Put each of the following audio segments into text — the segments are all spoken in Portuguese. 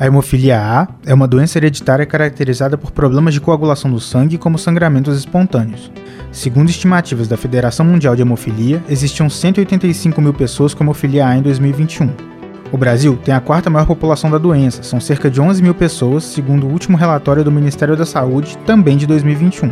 A hemofilia A é uma doença hereditária caracterizada por problemas de coagulação do sangue, como sangramentos espontâneos. Segundo estimativas da Federação Mundial de Hemofilia, existiam 185 mil pessoas com hemofilia A em 2021. O Brasil tem a quarta maior população da doença, são cerca de 11 mil pessoas, segundo o último relatório do Ministério da Saúde, também de 2021.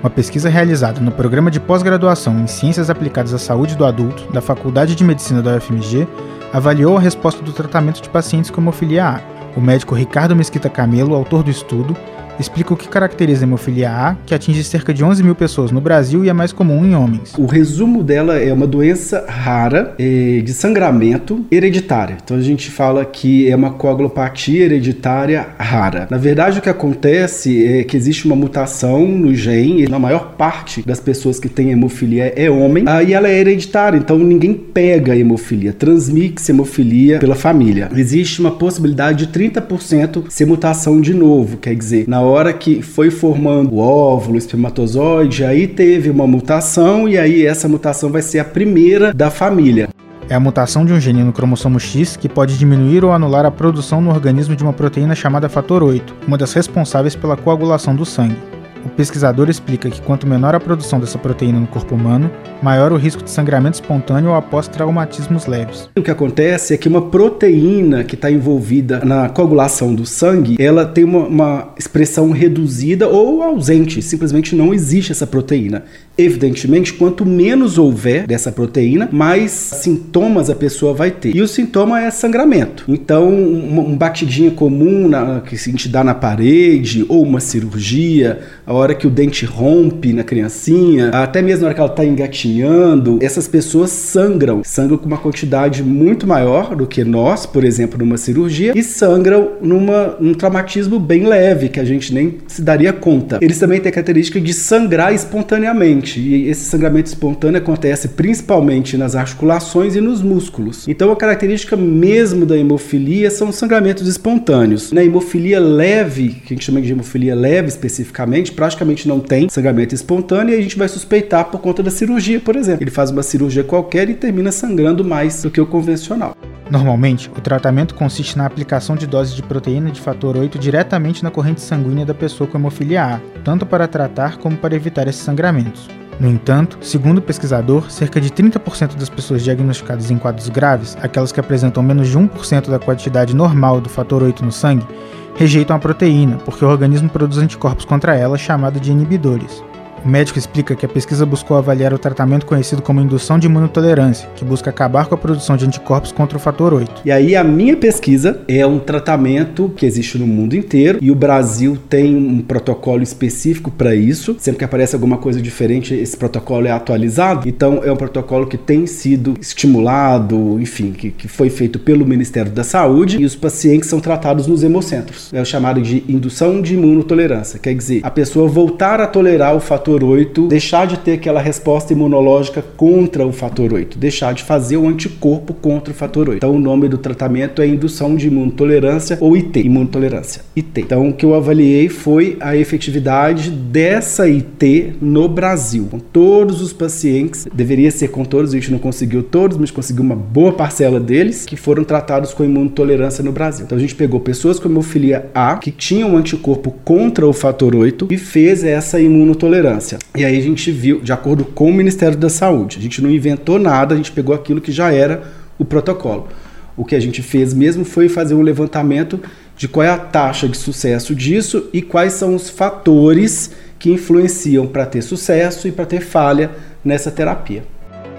Uma pesquisa realizada no Programa de Pós-Graduação em Ciências Aplicadas à Saúde do Adulto da Faculdade de Medicina da UFMG avaliou a resposta do tratamento de pacientes com hemofilia A o médico Ricardo Mesquita Camelo, autor do estudo, explica o que caracteriza a hemofilia A, que atinge cerca de 11 mil pessoas no Brasil e é mais comum em homens. O resumo dela é uma doença rara é, de sangramento hereditária. Então a gente fala que é uma coagulopatia hereditária rara. Na verdade, o que acontece é que existe uma mutação no gene, e na maior parte das pessoas que têm hemofilia é homem, ah, e ela é hereditária, então ninguém pega hemofilia, transmite hemofilia pela família. Existe uma possibilidade de 30% ser mutação de novo, quer dizer, na hora que foi formando o óvulo, o espermatozoide, aí teve uma mutação e aí essa mutação vai ser a primeira da família. É a mutação de um gene no cromossomo X que pode diminuir ou anular a produção no organismo de uma proteína chamada fator 8, uma das responsáveis pela coagulação do sangue. O pesquisador explica que quanto menor a produção dessa proteína no corpo humano, maior o risco de sangramento espontâneo após traumatismos leves. O que acontece é que uma proteína que está envolvida na coagulação do sangue, ela tem uma, uma expressão reduzida ou ausente, simplesmente não existe essa proteína. Evidentemente, quanto menos houver dessa proteína, mais sintomas a pessoa vai ter. E o sintoma é sangramento. Então, uma, um batidinha comum na, que a gente dá na parede, ou uma cirurgia, a hora que o dente rompe na criancinha, até mesmo na hora que ela está engatinhando, essas pessoas sangram. Sangram com uma quantidade muito maior do que nós, por exemplo, numa cirurgia, e sangram numa, num traumatismo bem leve, que a gente nem se daria conta. Eles também têm a característica de sangrar espontaneamente. E esse sangramento espontâneo acontece principalmente nas articulações e nos músculos. Então, a característica mesmo da hemofilia são sangramentos espontâneos. Na hemofilia leve, que a gente chama de hemofilia leve especificamente, praticamente não tem sangramento espontâneo e a gente vai suspeitar por conta da cirurgia, por exemplo. Ele faz uma cirurgia qualquer e termina sangrando mais do que o convencional. Normalmente, o tratamento consiste na aplicação de doses de proteína de fator 8 diretamente na corrente sanguínea da pessoa com hemofilia A, tanto para tratar como para evitar esses sangramentos. No entanto, segundo o pesquisador, cerca de 30% das pessoas diagnosticadas em quadros graves, aquelas que apresentam menos de 1% da quantidade normal do fator 8 no sangue, rejeitam a proteína, porque o organismo produz anticorpos contra ela, chamado de inibidores. O médico explica que a pesquisa buscou avaliar o tratamento conhecido como indução de imunotolerância, que busca acabar com a produção de anticorpos contra o fator 8. E aí a minha pesquisa é um tratamento que existe no mundo inteiro e o Brasil tem um protocolo específico para isso. Sempre que aparece alguma coisa diferente, esse protocolo é atualizado. Então é um protocolo que tem sido estimulado, enfim, que, que foi feito pelo Ministério da Saúde e os pacientes são tratados nos hemocentros. É o chamado de indução de imunotolerância, quer dizer, a pessoa voltar a tolerar o fator fator 8, deixar de ter aquela resposta imunológica contra o fator 8, deixar de fazer o anticorpo contra o fator 8. Então o nome do tratamento é indução de imunotolerância ou IT, imunotolerância, IT. Então o que eu avaliei foi a efetividade dessa IT no Brasil, com todos os pacientes, deveria ser com todos, a gente não conseguiu todos, mas conseguiu uma boa parcela deles que foram tratados com imunotolerância no Brasil. Então a gente pegou pessoas com hemofilia A que tinham anticorpo contra o fator 8 e fez essa imunotolerância. E aí a gente viu, de acordo com o Ministério da Saúde, a gente não inventou nada, a gente pegou aquilo que já era o protocolo. O que a gente fez mesmo foi fazer um levantamento de qual é a taxa de sucesso disso e quais são os fatores que influenciam para ter sucesso e para ter falha nessa terapia.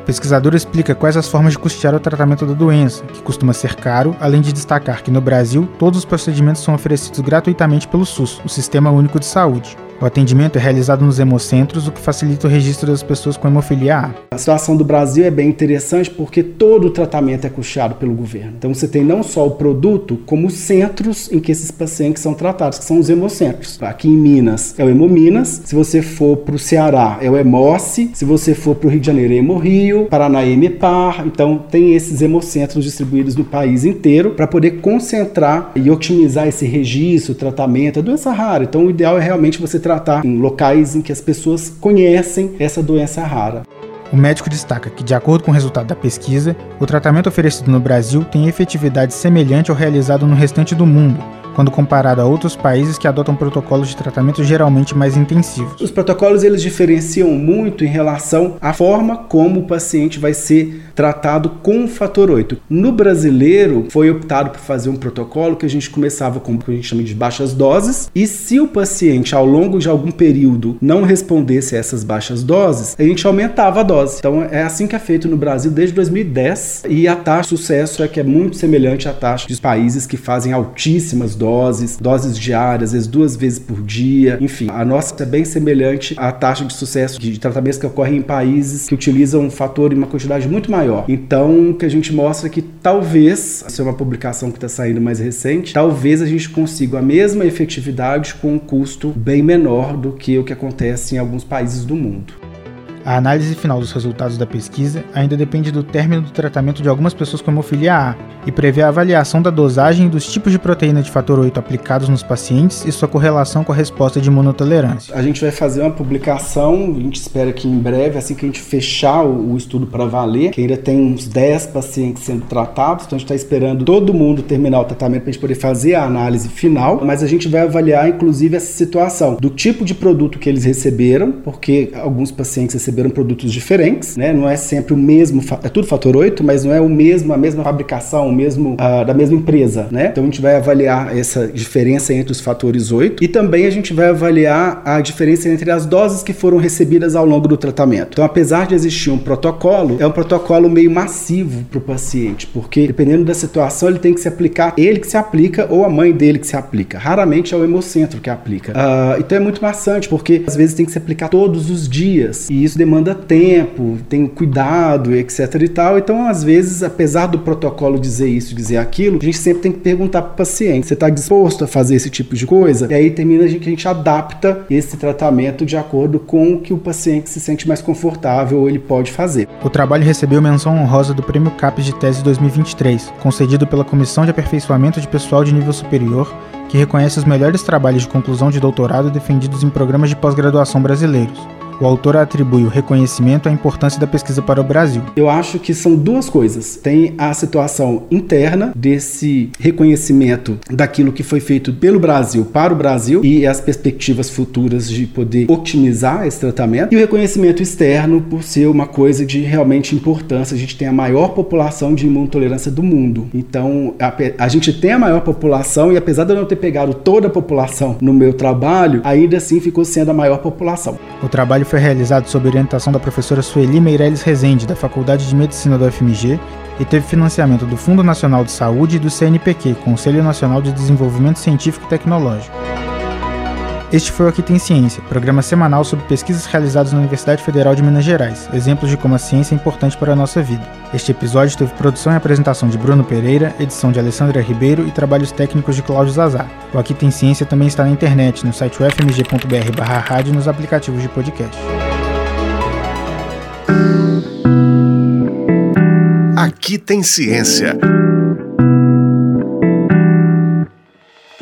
O pesquisador explica quais as formas de custear o tratamento da doença, que costuma ser caro, além de destacar que no Brasil todos os procedimentos são oferecidos gratuitamente pelo SUS, o Sistema Único de Saúde. O atendimento é realizado nos hemocentros, o que facilita o registro das pessoas com hemofilia A. A situação do Brasil é bem interessante porque todo o tratamento é custeado pelo governo. Então você tem não só o produto, como os centros em que esses pacientes são tratados, que são os hemocentros. Aqui em Minas é o Hemominas, se você for para o Ceará é o Hemoce, se você for para o Rio de Janeiro é Hemorrio, Paraná é Hemepar. Então tem esses hemocentros distribuídos no país inteiro para poder concentrar e otimizar esse registro, tratamento, a doença rara. Então o ideal é realmente você tratar em locais em que as pessoas conhecem essa doença rara. O médico destaca que, de acordo com o resultado da pesquisa, o tratamento oferecido no Brasil tem efetividade semelhante ao realizado no restante do mundo, quando comparado a outros países que adotam protocolos de tratamento geralmente mais intensivos. Os protocolos eles diferenciam muito em relação à forma como o paciente vai ser tratado com o fator 8. No brasileiro, foi optado por fazer um protocolo que a gente começava com o que a gente chama de baixas doses, e se o paciente ao longo de algum período não respondesse a essas baixas doses, a gente aumentava a dose. Então é assim que é feito no Brasil desde 2010, e a taxa de sucesso é que é muito semelhante à taxa dos países que fazem altíssimas doses, doses diárias, às vezes duas vezes por dia. Enfim, a nossa é bem semelhante à taxa de sucesso de tratamentos que ocorrem em países que utilizam um fator em uma quantidade muito maior. Então, o que a gente mostra é que talvez, essa é uma publicação que está saindo mais recente, talvez a gente consiga a mesma efetividade com um custo bem menor do que o que acontece em alguns países do mundo. A análise final dos resultados da pesquisa ainda depende do término do tratamento de algumas pessoas com hemofilia A e prevê a avaliação da dosagem dos tipos de proteína de fator 8 aplicados nos pacientes e sua correlação com a resposta de imunotolerância. A gente vai fazer uma publicação, a gente espera que em breve, assim que a gente fechar o estudo para valer, que ainda tem uns 10 pacientes sendo tratados, então a gente está esperando todo mundo terminar o tratamento para a gente poder fazer a análise final, mas a gente vai avaliar inclusive essa situação do tipo de produto que eles receberam, porque alguns pacientes receberam receberam produtos diferentes, né? Não é sempre o mesmo, é tudo fator 8, mas não é o mesmo, a mesma fabricação, o mesmo uh, da mesma empresa, né? Então a gente vai avaliar essa diferença entre os fatores 8 e também a gente vai avaliar a diferença entre as doses que foram recebidas ao longo do tratamento. Então, apesar de existir um protocolo, é um protocolo meio massivo para o paciente, porque dependendo da situação ele tem que se aplicar, ele que se aplica ou a mãe dele que se aplica. Raramente é o hemocentro que aplica. Uh, então é muito maçante, porque às vezes tem que se aplicar todos os dias e isso demanda tempo, tem cuidado, etc e tal. Então, às vezes, apesar do protocolo dizer isso, dizer aquilo, a gente sempre tem que perguntar para o paciente: você está disposto a fazer esse tipo de coisa? E aí termina a gente, a gente adapta esse tratamento de acordo com o que o paciente se sente mais confortável ou ele pode fazer. O trabalho recebeu menção honrosa do Prêmio CAPES de Tese 2023, concedido pela Comissão de Aperfeiçoamento de Pessoal de Nível Superior, que reconhece os melhores trabalhos de conclusão de doutorado defendidos em programas de pós-graduação brasileiros. O autor atribui o reconhecimento à importância da pesquisa para o Brasil. Eu acho que são duas coisas. Tem a situação interna desse reconhecimento daquilo que foi feito pelo Brasil para o Brasil e as perspectivas futuras de poder otimizar esse tratamento, e o reconhecimento externo por ser uma coisa de realmente importância. A gente tem a maior população de imunotolerância do mundo. Então, a, a gente tem a maior população e apesar de eu não ter pegado toda a população no meu trabalho, ainda assim ficou sendo a maior população. O trabalho foi realizado sob orientação da professora Sueli Meirelles Rezende, da Faculdade de Medicina do FMG, e teve financiamento do Fundo Nacional de Saúde e do CNPq, Conselho Nacional de Desenvolvimento Científico e Tecnológico. Este foi o Aqui Tem Ciência, programa semanal sobre pesquisas realizadas na Universidade Federal de Minas Gerais, exemplos de como a ciência é importante para a nossa vida. Este episódio teve produção e apresentação de Bruno Pereira, edição de Alessandra Ribeiro e trabalhos técnicos de Cláudio Zazar. O Aqui Tem Ciência também está na internet, no site ufmg.br rádio e nos aplicativos de podcast. Aqui tem ciência.